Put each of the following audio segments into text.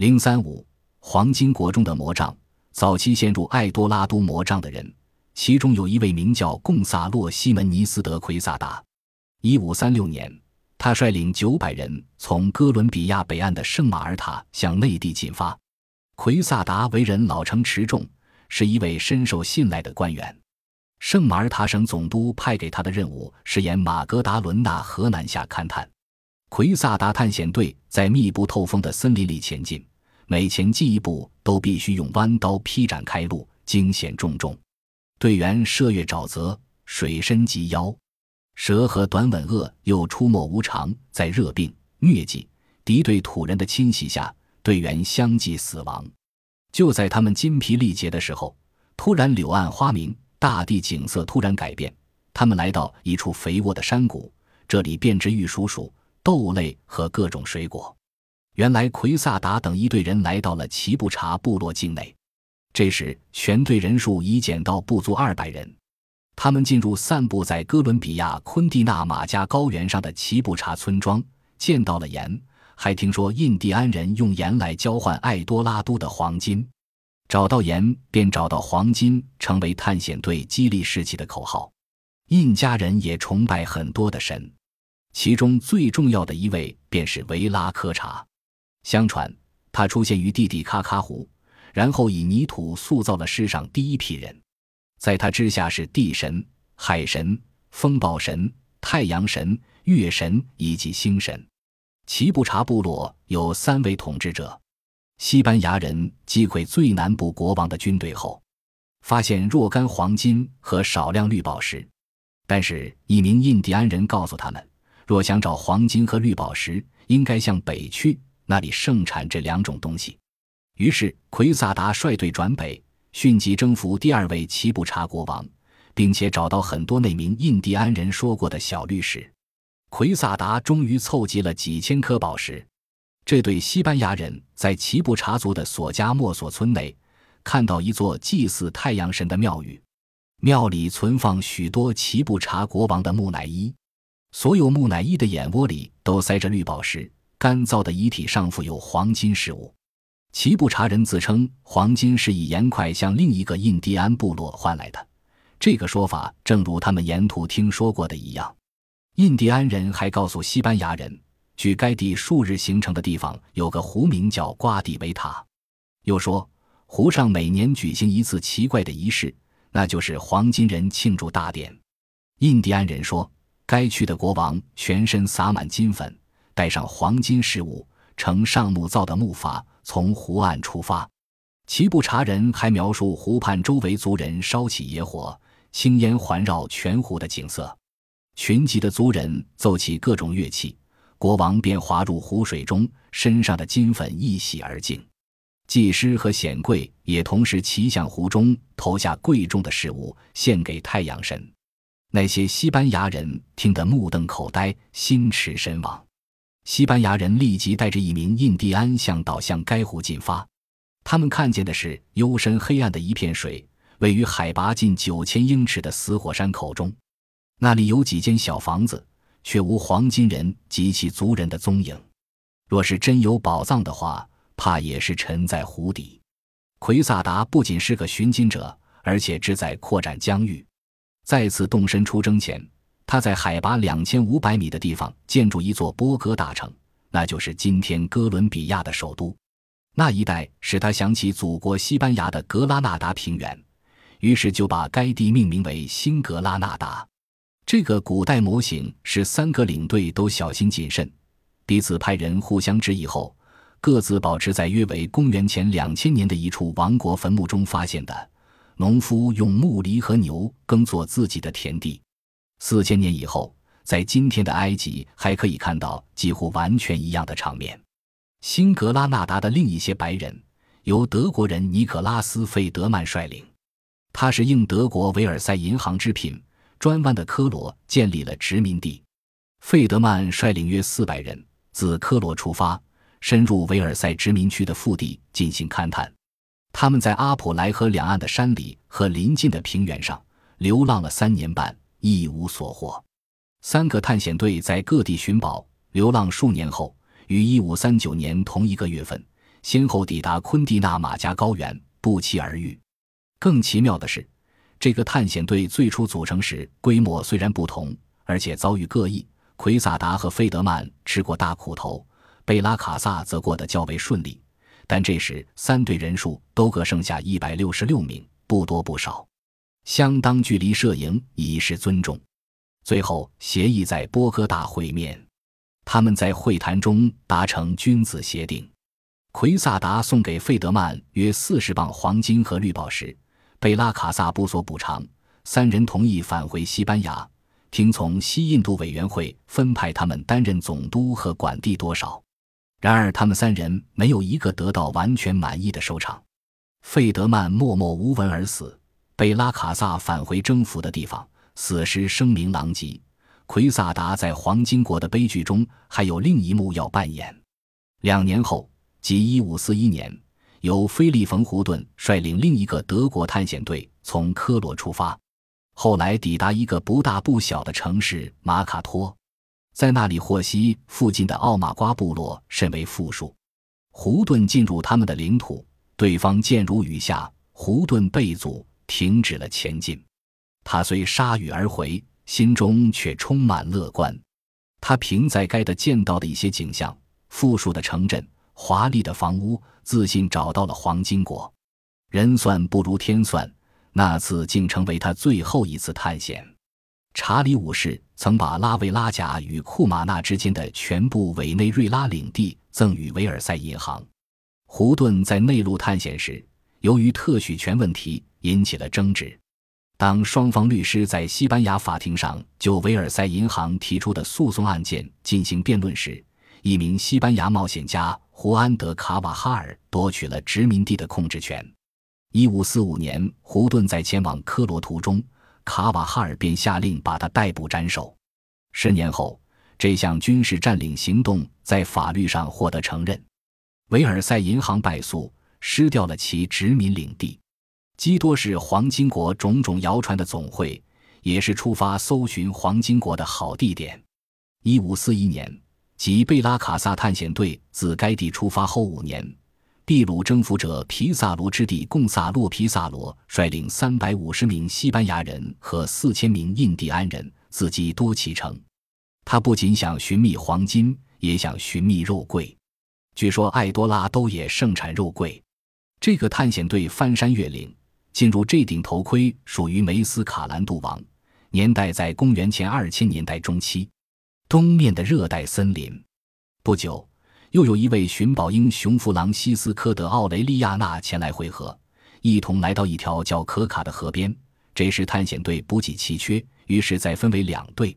零三五黄金国中的魔杖，早期陷入爱多拉都魔杖的人，其中有一位名叫贡萨洛·西门尼斯·德奎萨达。一五三六年，他率领九百人从哥伦比亚北岸的圣马尔塔向内地进发。奎萨达为人老成持重，是一位深受信赖的官员。圣马尔塔省总督派给他的任务是沿马格达伦纳河南下勘探。奎萨达探险队在密不透风的森林里前进，每前进一步都必须用弯刀劈斩开路，惊险重重。队员涉越沼泽，水深及腰，蛇和短吻鳄又出没无常，在热病、疟疾、敌对土人的侵袭下，队员相继死亡。就在他们筋疲力竭的时候，突然柳暗花明。大地景色突然改变，他们来到一处肥沃的山谷，这里遍植玉蜀黍、豆类和各种水果。原来奎萨达等一队人来到了奇布查部落境内，这时全队人数已减到不足二百人。他们进入散布在哥伦比亚昆蒂纳马加高原上的奇布查村庄，见到了盐，还听说印第安人用盐来交换爱多拉都的黄金。找到盐便找到黄金，成为探险队激励士气的口号。印加人也崇拜很多的神，其中最重要的一位便是维拉科查。相传他出现于蒂蒂卡卡湖，然后以泥土塑造了世上第一批人。在他之下是地神、海神、风暴神、太阳神、月神以及星神。奇布查部落有三位统治者。西班牙人击溃最南部国王的军队后，发现若干黄金和少量绿宝石。但是，一名印第安人告诉他们，若想找黄金和绿宝石，应该向北去，那里盛产这两种东西。于是，奎萨达率队转北，迅即征服第二位奇布查国王，并且找到很多那名印第安人说过的小绿石。奎萨达终于凑集了几千颗宝石。这对西班牙人在奇布查族的索加莫索村内，看到一座祭祀太阳神的庙宇，庙里存放许多奇布查国王的木乃伊，所有木乃伊的眼窝里都塞着绿宝石，干燥的遗体上附有黄金饰物。奇布查人自称，黄金是以盐块向另一个印第安部落换来的，这个说法正如他们沿途听说过的一样。印第安人还告诉西班牙人。距该地数日行程的地方有个湖，名叫瓜地维塔。又说，湖上每年举行一次奇怪的仪式，那就是黄金人庆祝大典。印第安人说，该区的国王全身撒满金粉，带上黄金饰物，乘上木造的木筏从湖岸出发。奇布查人还描述湖畔周围族人烧起野火，青烟环绕全湖的景色。群集的族人奏起各种乐器。国王便滑入湖水中，身上的金粉一洗而净。祭师和显贵也同时骑向湖中，投下贵重的事物献给太阳神。那些西班牙人听得目瞪口呆，心驰神往。西班牙人立即带着一名印第安向导向该湖进发。他们看见的是幽深黑暗的一片水，位于海拔近九千英尺的死火山口中。那里有几间小房子。却无黄金人及其族人的踪影。若是真有宝藏的话，怕也是沉在湖底。奎萨达不仅是个寻金者，而且志在扩展疆域。再次动身出征前，他在海拔两千五百米的地方建筑一座波哥大城，那就是今天哥伦比亚的首都。那一带使他想起祖国西班牙的格拉纳达平原，于是就把该地命名为新格拉纳达。这个古代模型是三个领队都小心谨慎，彼此派人互相指引后，各自保持在约为公元前两千年的一处王国坟墓中发现的。农夫用木犁和牛耕作自己的田地。四千年以后，在今天的埃及还可以看到几乎完全一样的场面。新格拉纳达的另一些白人由德国人尼可拉斯·费德曼率领，他是应德国维尔塞银行之聘。专湾的科罗建立了殖民地，费德曼率领约四百人自科罗出发，深入维尔塞殖民区的腹地进行勘探。他们在阿普莱河两岸的山里和邻近的平原上流浪了三年半，一无所获。三个探险队在各地寻宝流浪数年后，于一五三九年同一个月份先后抵达昆蒂纳马加高原，不期而遇。更奇妙的是，这个探险队最初组成时规模虽然不同，而且遭遇各异。奎萨达和费德曼吃过大苦头，贝拉卡萨则过得较为顺利。但这时三队人数都各剩下一百六十六名，不多不少，相当距离摄影以示尊重。最后协议在波哥大会面，他们在会谈中达成君子协定。奎萨达送给费德曼约四十磅黄金和绿宝石，贝拉卡萨不所补偿。三人同意返回西班牙。听从西印度委员会分派他们担任总督和管地多少，然而他们三人没有一个得到完全满意的收场。费德曼默默无闻而死，贝拉卡萨返回征服的地方，死时声名狼藉。奎萨达在黄金国的悲剧中还有另一幕要扮演。两年后，即一五四一年，由菲利冯胡顿率领另一个德国探险队从科罗出发。后来抵达一个不大不小的城市马卡托，在那里获悉附近的奥马瓜部落甚为富庶。胡顿进入他们的领土，对方箭如雨下，胡顿被阻，停止了前进。他虽铩羽而回，心中却充满乐观。他凭在该的见到的一些景象、富庶的城镇、华丽的房屋，自信找到了黄金国。人算不如天算。那次竟成为他最后一次探险。查理五世曾把拉维拉贾与库马纳之间的全部委内瑞拉领地赠予维尔赛银行。胡顿在内陆探险时，由于特许权问题引起了争执。当双方律师在西班牙法庭上就维尔赛银行提出的诉讼案件进行辩论时，一名西班牙冒险家胡安德卡瓦哈尔夺取了殖民地的控制权。一五四五年，胡顿在前往科罗途中，卡瓦哈尔便下令把他逮捕斩首。十年后，这项军事占领行动在法律上获得承认。维尔赛银行败诉，失掉了其殖民领地。基多是黄金国种种谣传的总会，也是出发搜寻黄金国的好地点。一五四一年，即贝拉卡萨探险队自该地出发后五年。秘鲁征服者皮萨罗之弟贡萨洛·皮萨罗率领三百五十名西班牙人和四千名印第安人自击多启程。他不仅想寻觅黄金，也想寻觅肉桂。据说艾多拉都也盛产肉桂。这个探险队翻山越岭，进入这顶头盔属于梅斯卡兰杜王，年代在公元前二千年代中期，东面的热带森林。不久。又有一位寻宝英雄弗朗西斯科·德奥雷利亚纳前来会合，一同来到一条叫可卡的河边。这时探险队补给奇缺，于是再分为两队。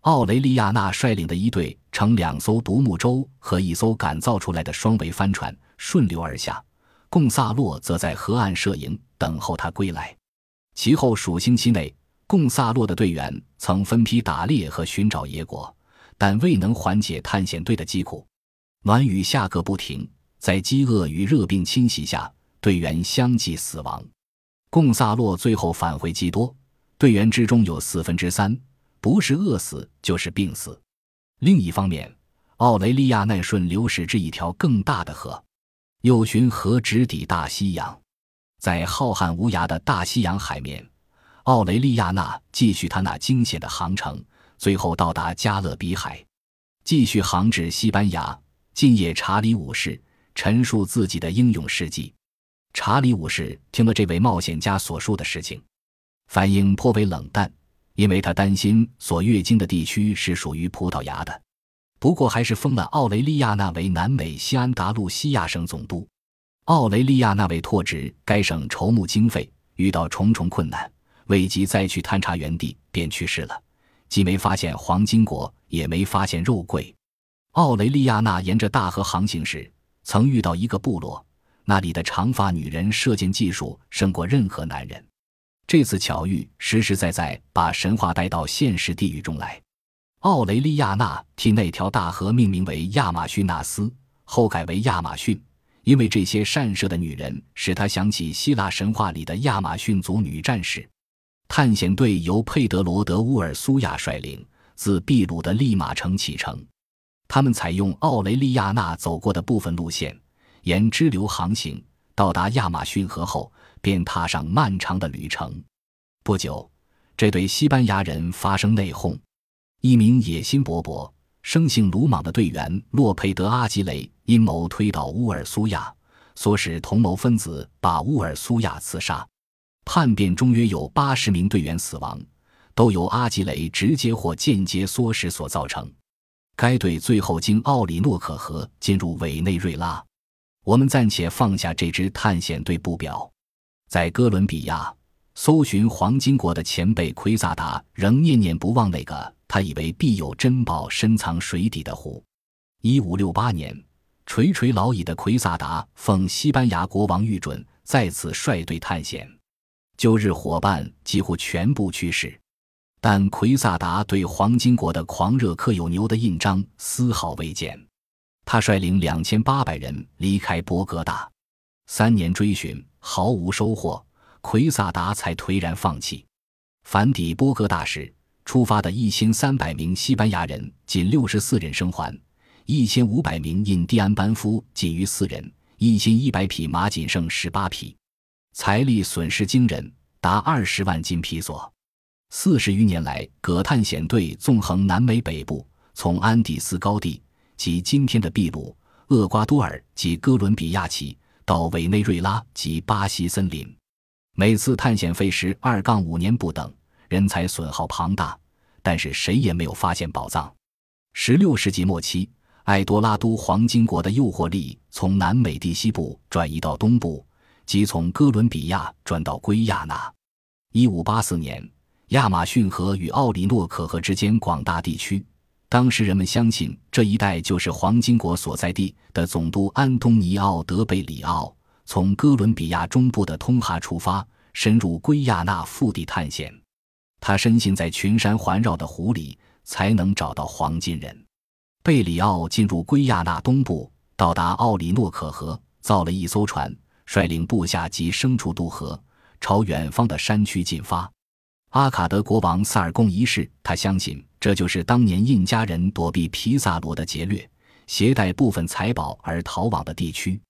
奥雷利亚纳率领的一队乘两艘独木舟和一艘改造出来的双桅帆船顺流而下，贡萨洛则在河岸设营等候他归来。其后数星期内，贡萨洛的队员曾分批打猎和寻找野果，但未能缓解探险队的疾苦。暖雨下个不停，在饥饿与热病侵袭下，队员相继死亡。贡萨洛最后返回基多，队员之中有四分之三不是饿死就是病死。另一方面，奥雷利亚奈顺流驶至一条更大的河，又循河直抵大西洋。在浩瀚无涯的大西洋海面，奥雷利亚纳继续他那惊险的航程，最后到达加勒比海，继续航至西班牙。今夜，查理五世陈述自己的英勇事迹。查理五世听了这位冒险家所述的事情，反应颇为冷淡，因为他担心所越经的地区是属于葡萄牙的。不过，还是封了奥雷利亚纳为南美西安达路西亚省总督。奥雷利亚纳为拓殖该省筹募经费，遇到重重困难，未及再去探查原地，便去世了。既没发现黄金国，也没发现肉桂。奥雷利亚纳沿着大河航行时，曾遇到一个部落，那里的长发女人射箭技术胜过任何男人。这次巧遇实实在在把神话带到现实地狱中来。奥雷利亚纳替那条大河命名为亚马逊纳斯，后改为亚马逊，因为这些善射的女人使他想起希腊神话里的亚马逊族女战士。探险队由佩德罗·德乌尔苏亚率领，自秘鲁的利马城启程。他们采用奥雷利亚纳走过的部分路线，沿支流航行，到达亚马逊河后，便踏上漫长的旅程。不久，这对西班牙人发生内讧，一名野心勃勃、生性鲁莽的队员洛佩德·阿吉雷阴谋推倒乌尔苏亚，唆使同谋分子把乌尔苏亚刺杀。叛变中约有八十名队员死亡，都由阿吉雷直接或间接唆使所造成。该队最后经奥里诺可河进入委内瑞拉。我们暂且放下这支探险队不表，在哥伦比亚搜寻黄金国的前辈奎萨达仍念念不忘那个他以为必有珍宝深藏水底的湖。一五六八年，垂垂老矣的奎萨达奉西班牙国王御准，再次率队探险。旧日伙伴几乎全部去世，但奎萨达对黄金国的狂热刻有牛的印章丝毫未减。他率领两千八百人离开波哥大，三年追寻毫无收获，奎萨达才颓然放弃。反抵波哥大时，出发的一千三百名西班牙人仅六十四人生还，一千五百名印第安班夫仅余四人，一千一百匹马仅剩十八匹。财力损失惊人，达二十万金皮索。四十余年来，葛探险队纵横南美北部，从安第斯高地及今天的秘鲁、厄瓜多尔及哥伦比亚起，到委内瑞拉及巴西森林。每次探险费时二杠五年不等，人才损耗庞大，但是谁也没有发现宝藏。十六世纪末期，埃多拉都黄金国的诱惑力从南美地西部转移到东部。即从哥伦比亚转到圭亚那。一五八四年，亚马逊河与奥里诺可河之间广大地区，当时人们相信这一带就是黄金国所在地的总督安东尼奥·德贝里奥从哥伦比亚中部的通哈出发，深入圭亚那腹地探险。他深信在群山环绕的湖里才能找到黄金人。贝里奥进入圭亚那东部，到达奥里诺可河，造了一艘船。率领部下及牲畜渡河，朝远方的山区进发。阿卡德国王萨尔贡一世，他相信这就是当年印加人躲避皮萨罗的劫掠，携带部分财宝而逃往的地区。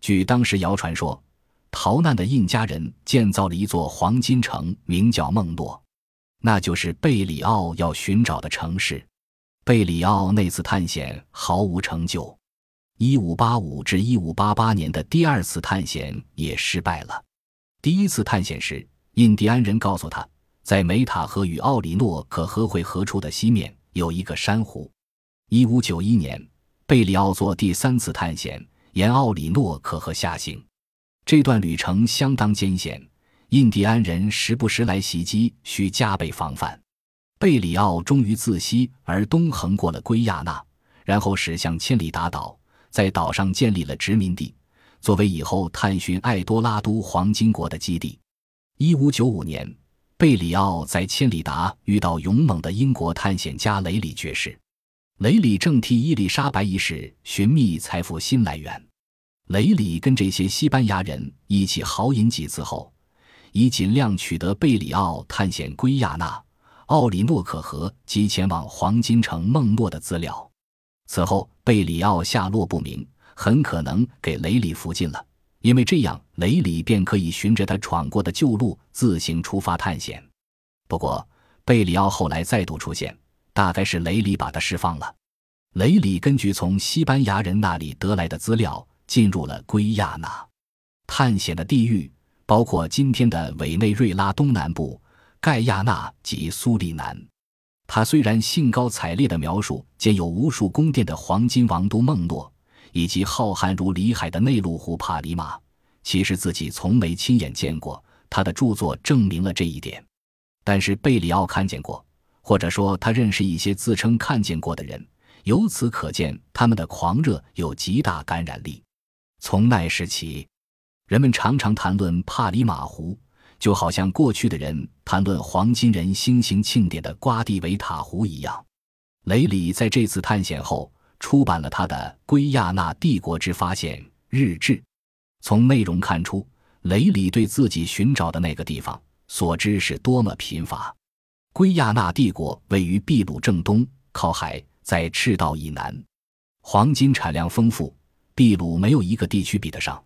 据当时谣传说，逃难的印加人建造了一座黄金城，名叫孟诺，那就是贝里奥要寻找的城市。贝里奥那次探险毫无成就。一五八五至一五八八年的第二次探险也失败了。第一次探险时，印第安人告诉他，在梅塔河与奥里诺可河汇合处的西面有一个珊瑚。一五九一年，贝里奥做第三次探险，沿奥里诺可河下行。这段旅程相当艰险，印第安人时不时来袭击，需加倍防范。贝里奥终于自西而东横过了圭亚那，然后驶向千里达岛。在岛上建立了殖民地，作为以后探寻艾多拉都黄金国的基地。一五九五年，贝里奥在千里达遇到勇猛的英国探险家雷里爵士。雷里正替伊丽莎白一世寻觅财富新来源。雷里跟这些西班牙人一起豪饮几次后，以尽量取得贝里奥探险圭亚那、奥里诺可河及前往黄金城孟诺的资料。此后，贝里奥下落不明，很可能给雷里附近了，因为这样雷里便可以循着他闯过的旧路自行出发探险。不过，贝里奥后来再度出现，大概是雷里把他释放了。雷里根据从西班牙人那里得来的资料，进入了圭亚那。探险的地域包括今天的委内瑞拉东南部、盖亚那及苏利南。他虽然兴高采烈地描述建有无数宫殿的黄金王都孟诺，以及浩瀚如里海的内陆湖帕里马，其实自己从没亲眼见过。他的著作证明了这一点。但是贝里奥看见过，或者说他认识一些自称看见过的人，由此可见他们的狂热有极大感染力。从那时起，人们常常谈论帕里马湖。就好像过去的人谈论黄金人星形庆典的瓜地维塔湖一样，雷里在这次探险后出版了他的《圭亚那帝国之发现日志》。从内容看出，雷里对自己寻找的那个地方所知是多么贫乏。圭亚那帝国位于秘鲁正东，靠海，在赤道以南，黄金产量丰富，秘鲁没有一个地区比得上，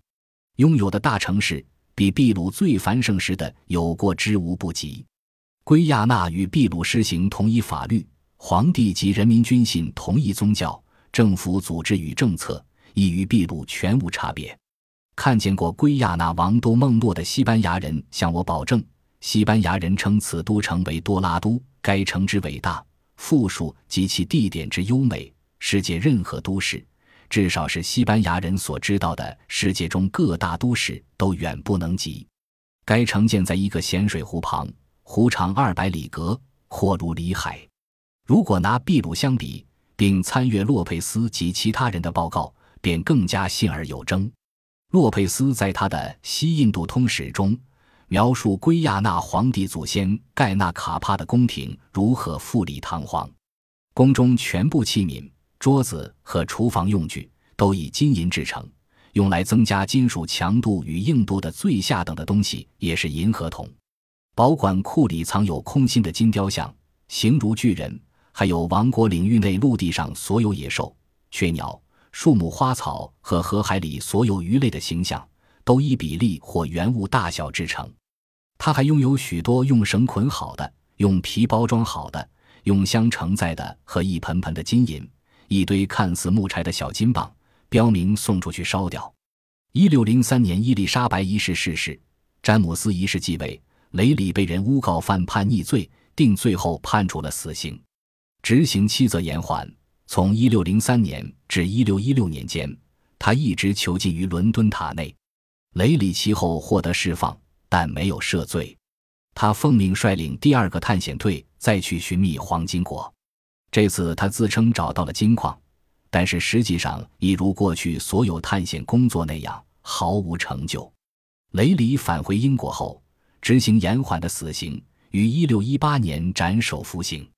拥有的大城市比秘鲁最繁盛时的有过之无不及。圭亚那与秘鲁施行同一法律，皇帝及人民均信同一宗教，政府组织与政策亦与秘鲁全无差别。看见过圭亚那王都孟诺的西班牙人向我保证，西班牙人称此都城为多拉都，该城之伟大、富庶及其地点之优美，世界任何都市，至少是西班牙人所知道的世界中各大都市都远不能及。该城建在一个咸水湖旁，湖长二百里格，阔如里海。如果拿秘鲁相比，并参阅洛佩斯及其他人的报告，便更加信而有征。洛佩斯在他的《西印度通史》中描述圭亚那皇帝祖先盖纳卡帕的宫廷如何富丽堂皇，宫中全部器皿、桌子和厨房用具都以金银制成，用来增加金属强度与硬度的最下等的东西也是银和铜。保管库里藏有空心的金雕像，形如巨人，还有王国领域内陆地上所有野兽、雀鸟。树木、花草和河海里所有鱼类的形象，都以比例或原物大小制成。它还拥有许多用绳捆好的、用皮包装好的、用箱承载的和一盆盆的金银，一堆看似木柴的小金棒，标明送出去烧掉。一六零三年，伊丽莎白一世逝世，詹姆斯一世继位，雷里被人诬告犯叛逆罪，定罪后判处了死刑，执行期则延缓。从一六零三年至一六一六年间，他一直囚禁于伦敦塔内。雷里其后获得释放，但没有赦罪。他奉命率领第二个探险队再去寻觅黄金国。这次他自称找到了金矿，但是实际上已如过去所有探险工作那样毫无成就。雷里返回英国后，执行延缓的死刑，于一六一八年斩首服刑。